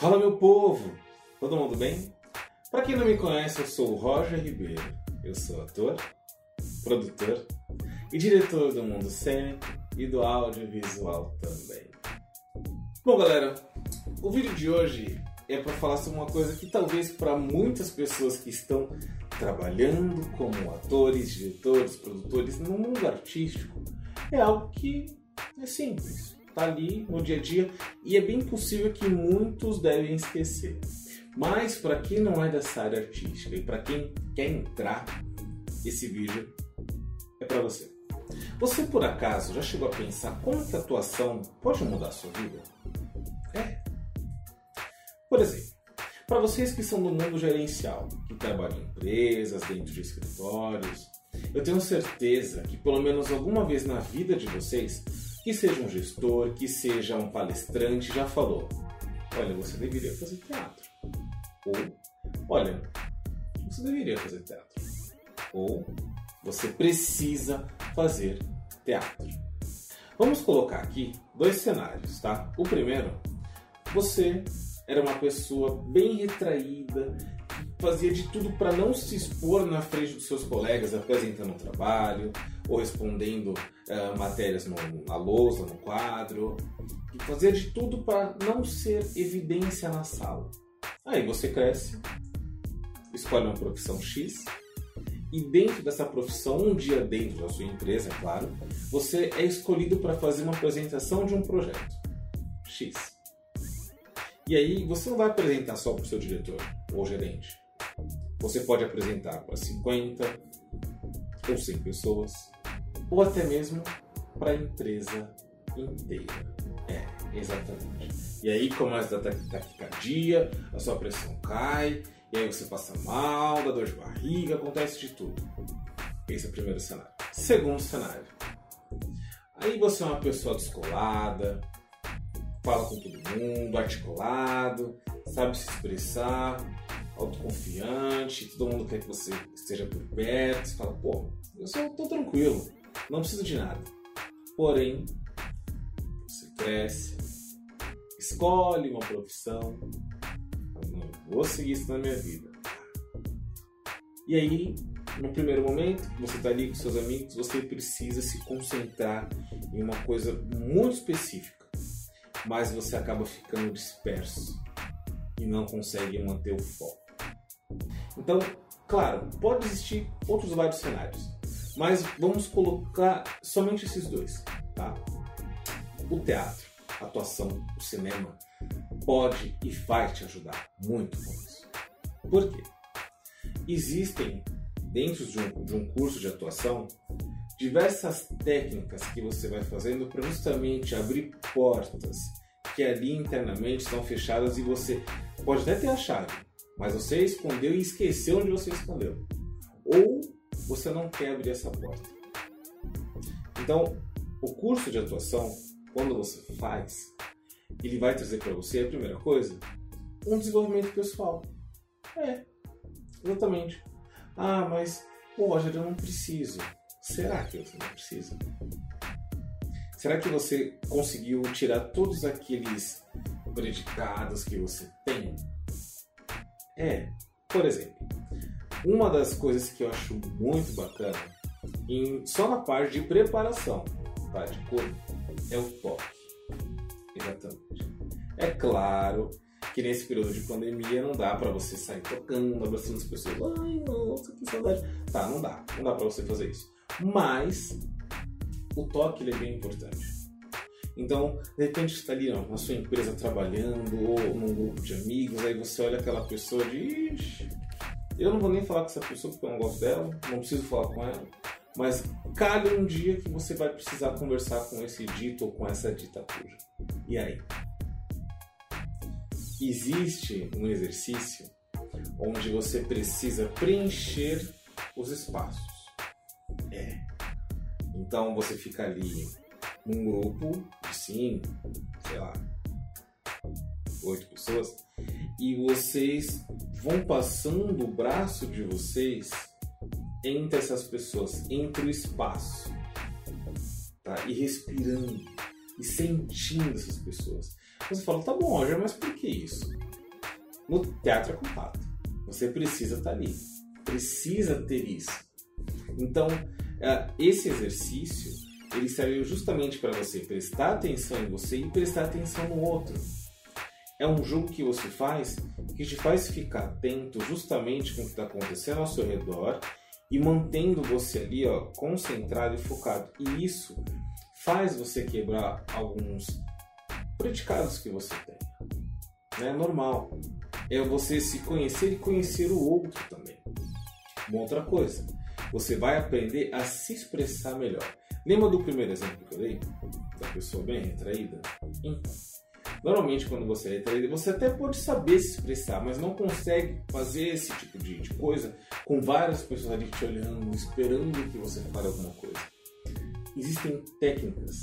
Fala meu povo! Todo mundo bem? Para quem não me conhece, eu sou o Roger Ribeiro. Eu sou ator, produtor e diretor do mundo cênico e do audiovisual também. Bom, galera, o vídeo de hoje é para falar sobre uma coisa que talvez para muitas pessoas que estão trabalhando como atores, diretores, produtores no mundo artístico é algo que é simples está ali no dia a dia e é bem possível que muitos devem esquecer. Mas para quem não é dessa área artística e para quem quer entrar, esse vídeo é para você. Você por acaso já chegou a pensar como que a atuação pode mudar a sua vida? É. Por exemplo, para vocês que são do mundo gerencial, que trabalham em empresas, dentro de escritórios, eu tenho certeza que pelo menos alguma vez na vida de vocês que seja um gestor, que seja um palestrante, já falou: olha, você deveria fazer teatro. Ou, olha, você deveria fazer teatro. Ou, você precisa fazer teatro. Vamos colocar aqui dois cenários, tá? O primeiro, você era uma pessoa bem retraída, fazia de tudo para não se expor na frente dos seus colegas apresentando o trabalho ou respondendo uh, matérias no, na lousa, no quadro, fazia de tudo para não ser evidência na sala. Aí você cresce, escolhe uma profissão X e dentro dessa profissão, um dia dentro da sua empresa, é claro, você é escolhido para fazer uma apresentação de um projeto X. E aí você não vai apresentar só para o seu diretor ou gerente. Você pode apresentar para 50 ou 100 pessoas, ou até mesmo para a empresa inteira. É, exatamente. E aí começa a taquicardia, a sua pressão cai, e aí você passa mal, dá dor de barriga, acontece de tudo. Esse é o primeiro cenário. Segundo cenário. Aí você é uma pessoa descolada, fala com todo mundo, articulado, sabe se expressar, autoconfiante, todo mundo quer que você esteja por perto, você fala, pô, eu só tô tranquilo, não preciso de nada. Porém, você cresce, escolhe uma profissão, não vou seguir isso na minha vida. E aí, no primeiro momento, você está ali com seus amigos, você precisa se concentrar em uma coisa muito específica, mas você acaba ficando disperso e não consegue manter o foco. Então, claro, pode existir outros vários cenários, mas vamos colocar somente esses dois, tá? O teatro, a atuação, o cinema pode e vai te ajudar muito com isso. Por quê? Existem dentro de um, de um curso de atuação diversas técnicas que você vai fazendo para justamente abrir portas que ali internamente estão fechadas e você pode até ter a chave, mas você escondeu e esqueceu onde você escondeu. Ou você não quer abrir essa porta. Então, o curso de atuação, quando você faz, ele vai trazer para você a primeira coisa, um desenvolvimento pessoal. É, exatamente. Ah, mas, poxa, eu não preciso. Será que você não precisa? Será que você conseguiu tirar todos aqueles predicados que você tem é, por exemplo, uma das coisas que eu acho muito bacana, em, só na parte de preparação tá, de corpo, é o toque. Exatamente. É claro que nesse período de pandemia não dá para você sair tocando, abraçando as pessoas. Ai, nossa, que saudade. Tá, não dá. Não dá para você fazer isso. Mas o toque ele é bem importante. Então, de repente você está ali ó, na sua empresa trabalhando ou num grupo de amigos, aí você olha aquela pessoa de. Eu não vou nem falar com essa pessoa porque eu não gosto dela, não preciso falar com ela, mas calha um dia que você vai precisar conversar com esse dito ou com essa dita cuja. E aí? Existe um exercício onde você precisa preencher os espaços. É. Então você fica ali num grupo de cinco, sei lá, oito pessoas, e vocês vão passando o braço de vocês entre essas pessoas, entre o espaço, tá? E respirando e sentindo essas pessoas. Você fala, tá bom, Roger, mas por que isso? No teatro é contato. Você precisa estar ali. Precisa ter isso. Então, é, esse exercício ele serve justamente para você prestar atenção em você e prestar atenção no outro. É um jogo que você faz que te faz ficar atento justamente com o que está acontecendo ao seu redor e mantendo você ali ó, concentrado e focado. E isso faz você quebrar alguns predicados que você tem. É normal. É você se conhecer e conhecer o outro também. Uma outra coisa, você vai aprender a se expressar melhor. Lembra do primeiro exemplo que eu dei? Da pessoa bem retraída? Então, normalmente quando você é retraída, você até pode saber se expressar, mas não consegue fazer esse tipo de, de coisa com várias pessoas ali te olhando, esperando que você fale alguma coisa. Existem técnicas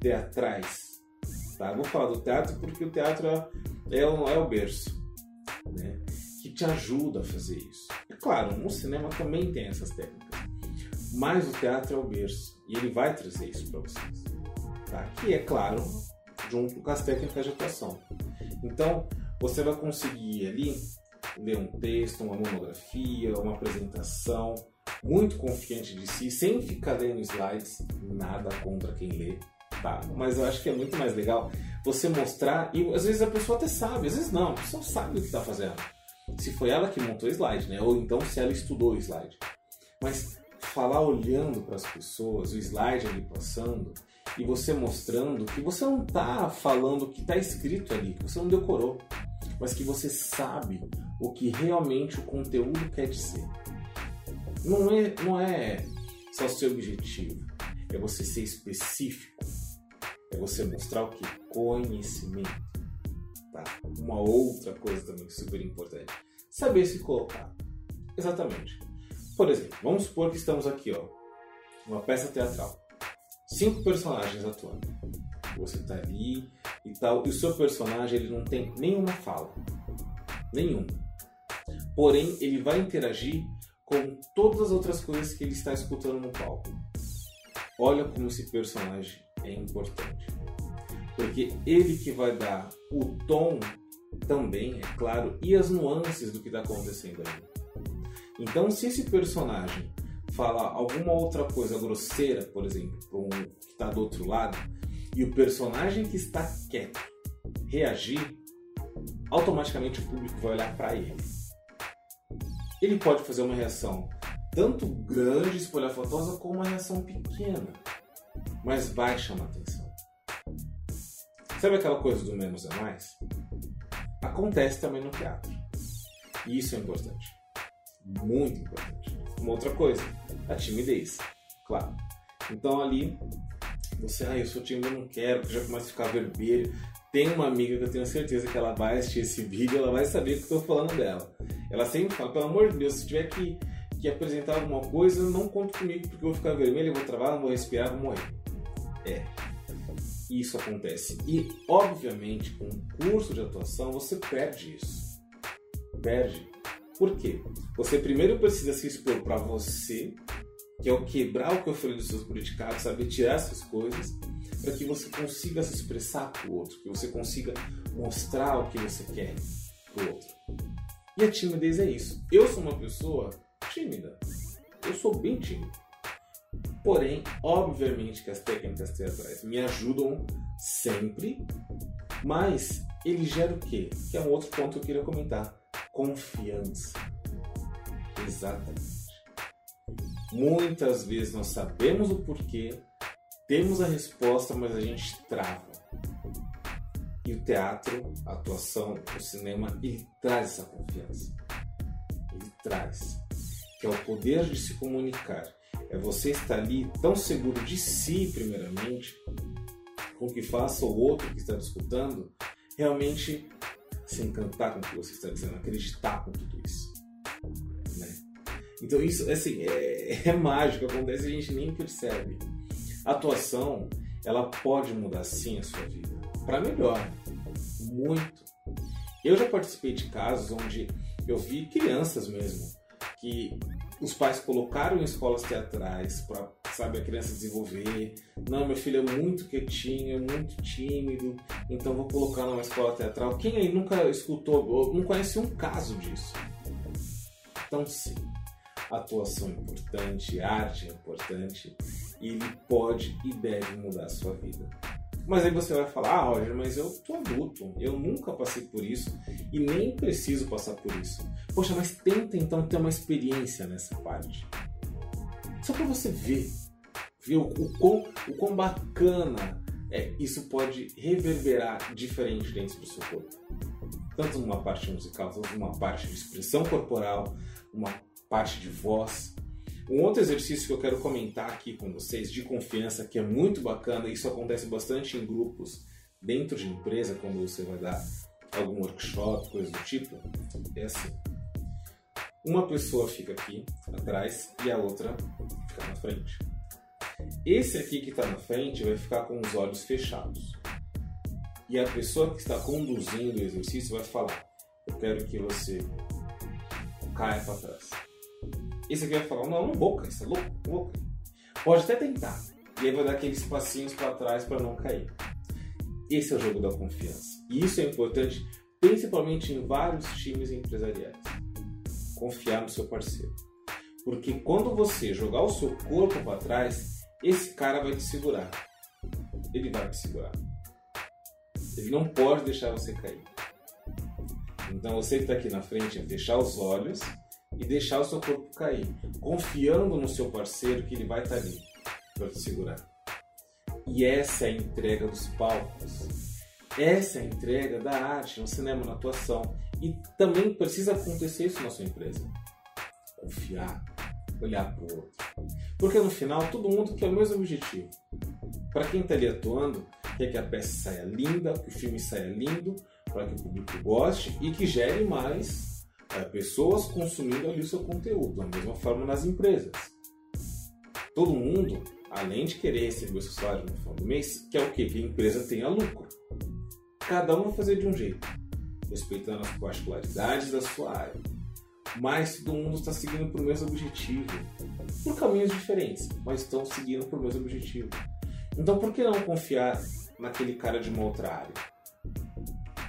teatrais. Tá? vou falar do teatro porque o teatro é o, é o berço. Né? Que te ajuda a fazer isso. É claro, no cinema também tem essas técnicas. Mas o teatro é o berço. E ele vai trazer isso para vocês. Tá? Que é claro, junto com as técnicas de atuação. Então, você vai conseguir ali ler um texto, uma monografia, uma apresentação, muito confiante de si, sem ficar lendo slides, nada contra quem lê, tá? Mas eu acho que é muito mais legal você mostrar, e às vezes a pessoa até sabe, às vezes não, a pessoa sabe o que está fazendo. Se foi ela que montou o slide, né? Ou então se ela estudou o slide. Mas falar olhando para as pessoas, o slide ali passando, e você mostrando que você não está falando o que está escrito ali, que você não decorou, mas que você sabe o que realmente o conteúdo quer dizer. Não é, não é só seu objetivo, é você ser específico, é você mostrar o que? Conhecimento. Tá? Uma outra coisa também super importante, saber se colocar. Exatamente. Por exemplo, vamos supor que estamos aqui, ó, uma peça teatral, cinco personagens atuando. Você está ali e tal, e o seu personagem ele não tem nenhuma fala, nenhuma. Porém, ele vai interagir com todas as outras coisas que ele está escutando no palco. Olha como esse personagem é importante, porque ele que vai dar o tom também, é claro, e as nuances do que está acontecendo ali. Então, se esse personagem falar alguma outra coisa grosseira, por exemplo, para um que está do outro lado, e o personagem que está quieto reagir, automaticamente o público vai olhar para ele. Ele pode fazer uma reação tanto grande, espolhafatosa, como uma reação pequena, mas vai chamar atenção. Sabe aquela coisa do menos é mais? Acontece também no teatro. E isso é importante muito importante. Uma outra coisa, a timidez, claro. Então ali, você, ah, eu sou tímido, eu não quero, que já começa a ficar vermelho. Tem uma amiga que eu tenho certeza que ela vai assistir esse vídeo, ela vai saber que eu estou falando dela. Ela sempre fala, pelo amor de Deus, se tiver que, que apresentar alguma coisa, não conte comigo porque eu vou ficar vermelho, eu vou travar, não vou respirar, vou morrer. É, isso acontece. E, obviamente, com um curso de atuação, você perde isso. Perde. Por quê? Você primeiro precisa se expor para você, que é o quebrar o que eu falei dos seus politicados, saber tirar essas coisas, para que você consiga se expressar para o outro, que você consiga mostrar o que você quer para o outro. E a timidez é isso. Eu sou uma pessoa tímida. Eu sou bem tímido. Porém, obviamente que as técnicas teatrais me ajudam sempre, mas ele gera o quê? Que é um outro ponto que eu queria comentar confiança. Exatamente. Muitas vezes nós sabemos o porquê, temos a resposta, mas a gente trava. E o teatro, a atuação, o cinema, ele traz essa confiança. Ele traz. Que é o poder de se comunicar. É você estar ali tão seguro de si, primeiramente, com que faça o outro que está escutando realmente se encantar com o que você está dizendo, acreditar com tudo isso. Né? Então isso assim, é, é mágico, acontece e a gente nem percebe. A atuação, ela pode mudar sim a sua vida, para melhor, muito. Eu já participei de casos onde eu vi crianças mesmo que os pais colocaram em escolas teatrais para sabe a criança desenvolver. Não, meu filho é muito quietinho, é muito tímido, então vou colocar numa escola teatral. Quem aí nunca escutou, ou não conhece um caso disso? Então sim, atuação é importante, arte é importante e ele pode e deve mudar a sua vida. Mas aí você vai falar, ah, Roger, mas eu tô adulto, eu nunca passei por isso e nem preciso passar por isso. Poxa, mas tenta então ter uma experiência nessa parte. Só para você ver, ver o, o, quão, o quão bacana é, isso pode reverberar diferente dentro do seu corpo. Tanto numa parte musical, tanto numa parte de expressão corporal, uma parte de voz, um outro exercício que eu quero comentar aqui com vocês, de confiança, que é muito bacana, isso acontece bastante em grupos dentro de empresa, quando você vai dar algum workshop, coisa do tipo, é assim. Uma pessoa fica aqui atrás e a outra fica na frente. Esse aqui que está na frente vai ficar com os olhos fechados. E a pessoa que está conduzindo o exercício vai falar: Eu quero que você caia para trás. Esse aqui vai falar, não, não vou cair, você é louco, louco. Pode até tentar. E aí vai dar aqueles passinhos para trás para não cair. Esse é o jogo da confiança. E isso é importante, principalmente em vários times empresariais. Confiar no seu parceiro. Porque quando você jogar o seu corpo para trás, esse cara vai te segurar. Ele vai te segurar. Ele não pode deixar você cair. Então você que está aqui na frente é fechar os olhos e deixar o seu corpo cair, confiando no seu parceiro que ele vai estar ali para te segurar. E essa é a entrega dos palcos. Essa é a entrega da arte no cinema, na atuação. E também precisa acontecer isso na sua empresa. Confiar, olhar para o outro. Porque no final todo mundo quer o mesmo objetivo. Para quem está ali atuando, quer que a peça saia linda, que o filme saia lindo, para que o público goste e que gere mais pessoas consumindo ali o seu conteúdo, da mesma forma nas empresas. Todo mundo, além de querer receber o seu salário no final do mês, quer o quê? Que a empresa tenha lucro. Cada um vai fazer de um jeito, respeitando as particularidades da sua área. Mas todo mundo está seguindo para o mesmo objetivo, por caminhos diferentes, mas estão seguindo para o mesmo objetivo. Então por que não confiar naquele cara de uma outra área?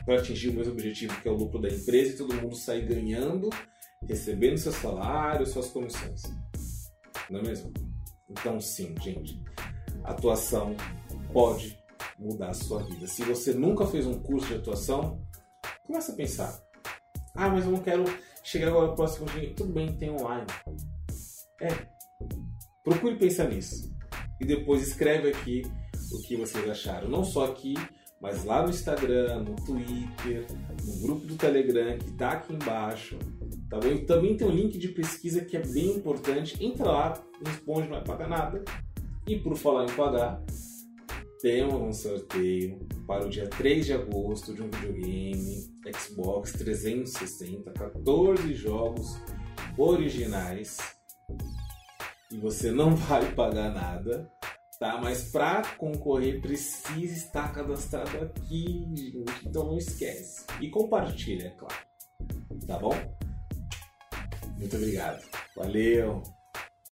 Para atingir o mesmo objetivo, que é o lucro da empresa, e todo mundo sair ganhando, recebendo seu salário, suas comissões. Não é mesmo? Então, sim, gente, atuação pode mudar a sua vida. Se você nunca fez um curso de atuação, começa a pensar. Ah, mas eu não quero chegar agora próximo dia. Tudo bem, tem online. É. Procure pensar nisso. E depois escreve aqui o que vocês acharam. Não só aqui, mas lá no Instagram, no Twitter, no grupo do Telegram que está aqui embaixo, tá bom? E também tem um link de pesquisa que é bem importante. Entra lá, responde, não vai pagar nada. E por falar em pagar, temos um sorteio para o dia 3 de agosto de um videogame Xbox 360, 14 jogos originais. E você não vai pagar nada tá? Mas para concorrer precisa estar cadastrado aqui. Então não esquece. E compartilha, é claro. Tá bom? Muito obrigado. Valeu!